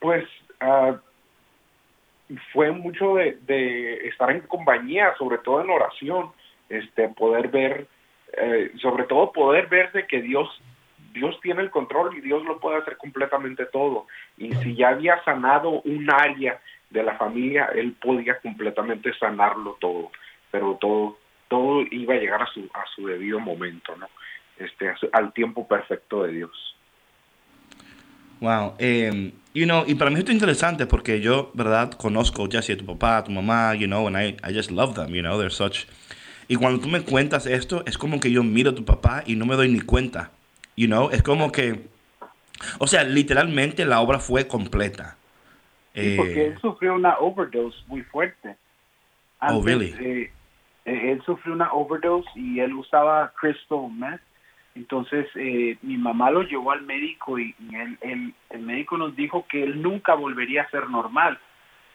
Pues uh, fue mucho de, estar en compañía, sobre todo en oración, este, poder ver, eh, sobre todo poder ver de que Dios, Dios tiene el control y Dios lo puede hacer completamente todo. Y si ya había sanado un área de la familia, él podía completamente sanarlo todo, pero todo todo iba a llegar a su a su debido momento, ¿no? Este al tiempo perfecto de Dios. Wow, eh, you know, y para mí esto es interesante porque yo, verdad, conozco Jesse, a tu papá, a tu mamá, you know, and I, I just love them, you know, they're such. Y cuando tú me cuentas esto, es como que yo miro a tu papá y no me doy ni cuenta, you know, es como que, o sea, literalmente la obra fue completa. Sí, porque él sufrió una overdose muy fuerte. oh, really? eh, él sufrió una overdose y él usaba crystal meth. Entonces eh, mi mamá lo llevó al médico y, él- el médico nos dijo que él nunca volvería a ser normal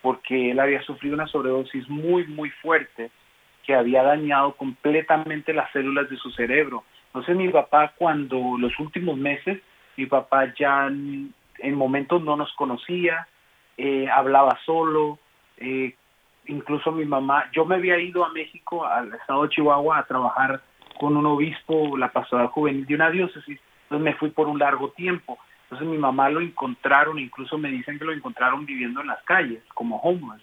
porque él había sufrido una sobredosis muy, muy fuerte que había dañado completamente las células de su cerebro. Entonces mi papá cuando los últimos meses, mi papá ya en en momentos no nos conocía, eh, hablaba solo, eh, incluso mi mamá, yo me había ido a México, al estado de Chihuahua, a trabajar con un obispo, la pasada juvenil de una diócesis, entonces me fui por un largo tiempo. Entonces mi mamá lo encontraron, incluso me dicen que lo encontraron viviendo en las calles, como homeless.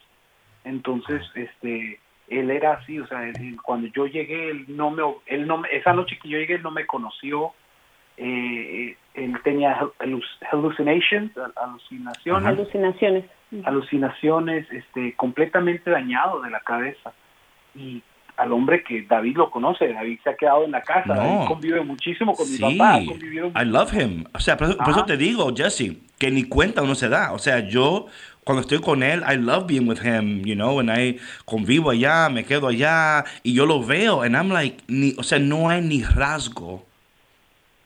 Entonces, este, él era así, o sea, él- cuando yo llegué, él no me, él no, esa noche que yo llegué, él no me conoció, eh, él tenía halluc- hallucinations, al- alucinaciones, Alucinaciones. alucinaciones, este, completamente dañado de la cabeza. Y al hombre que David lo conoce, David se ha quedado en la casa, No. David convive muchísimo con mi Sí, papá, ha convivido I love him. O sea, por eso, por eso te digo, Jesse, que ni cuenta uno se da. O sea, yo cuando estoy con él, I love being with him, you know, and I convivo allá, me quedo allá y yo lo veo, and I'm like, ni, o sea, no hay ni rasgo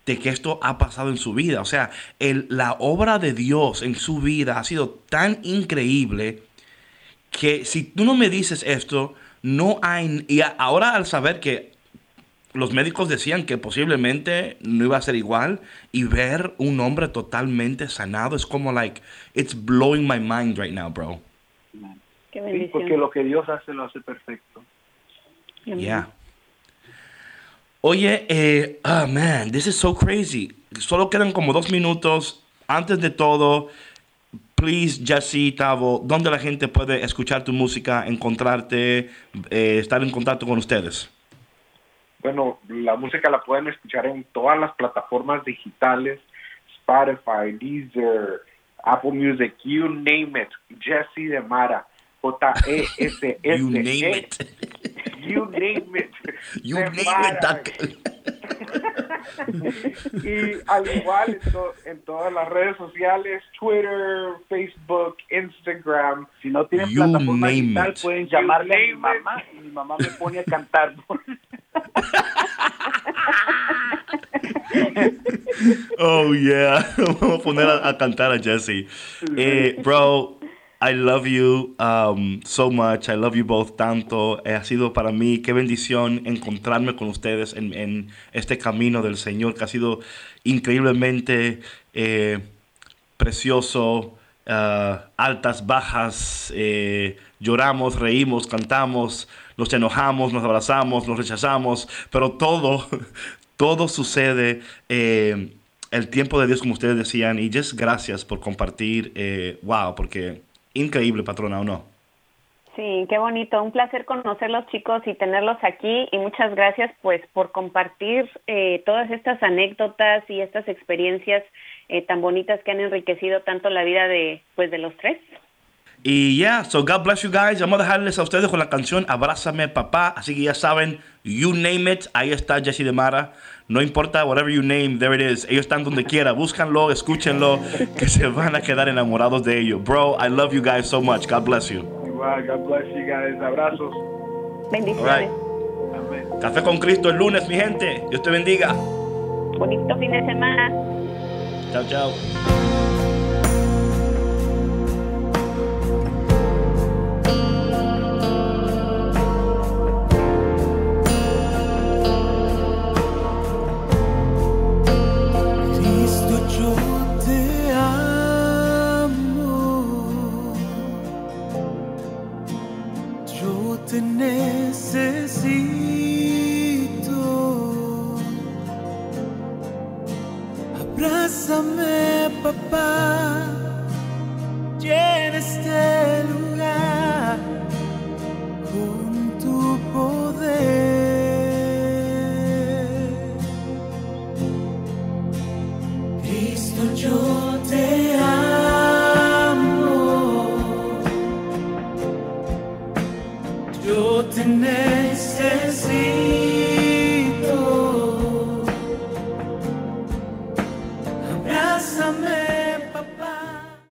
de que esto ha pasado en su vida. O sea, el, la obra de Dios en su vida ha sido tan increíble que si tú no me dices esto, no hay... Y a- ahora al saber que los médicos decían que posiblemente no iba a ser igual y ver un hombre totalmente sanado es como like, it's blowing my mind right now, bro. Qué Sí, porque lo que Dios hace lo hace perfecto. Amén. Yeah. Oye, eh, ah, man, this is so crazy. Solo quedan como dos minutos. Antes de todo, please, Jesse, Tavo, ¿dónde la gente puede escuchar tu música, encontrarte, eh, estar en contacto con ustedes? Bueno, la música la pueden escuchar en todas las plataformas digitales, Spotify, Deezer, Apple Music, you name it, Jesse de Mara, J-E-S-S. You name it. You name it. You name it. Doc. Y al igual en, to- en todas las redes sociales, Twitter, Facebook, Instagram. Si no tienen You plataforma digital, it. pueden llamarle a mi name it. mamá y mi mamá me pone a cantar. Oh, yeah. Vamos a poner a, a cantar a Jesse. Eh, bro, I love you um, so much. I love you both tanto. Eh, ha sido para mí, qué bendición encontrarme con ustedes en, este camino del Señor que ha sido increíblemente eh, precioso. ah, altas, bajas, eh, lloramos, reímos, cantamos, nos enojamos, nos abrazamos, nos rechazamos, pero todo, todo sucede eh, el tiempo de Dios, como ustedes decían, y just gracias por compartir, wow, porque increíble, patrona, ¿o no? Sí, qué bonito. Un placer conocerlos, chicos, y tenerlos aquí. Y muchas gracias, pues, por compartir eh, todas estas anécdotas y estas experiencias eh, tan bonitas que han enriquecido tanto la vida de, pues, de los tres. Y ya, so God bless you guys. Vamos a dejarles a ustedes con la canción Abrázame Papá. Así que ya saben, you name it. Ahí está Jesse de Mara. No importa, whatever you name, there it is. Ellos están donde quiera. Búscanlo, escúchenlo, que se van a quedar enamorados de ellos. Bro, I love you guys so much. God bless you. Igual, God bless you guys. Abrazos. Bendiciones. Amén. Café con Cristo el lunes, mi gente. Dios te bendiga. Bonito fin de semana. Chao, chao.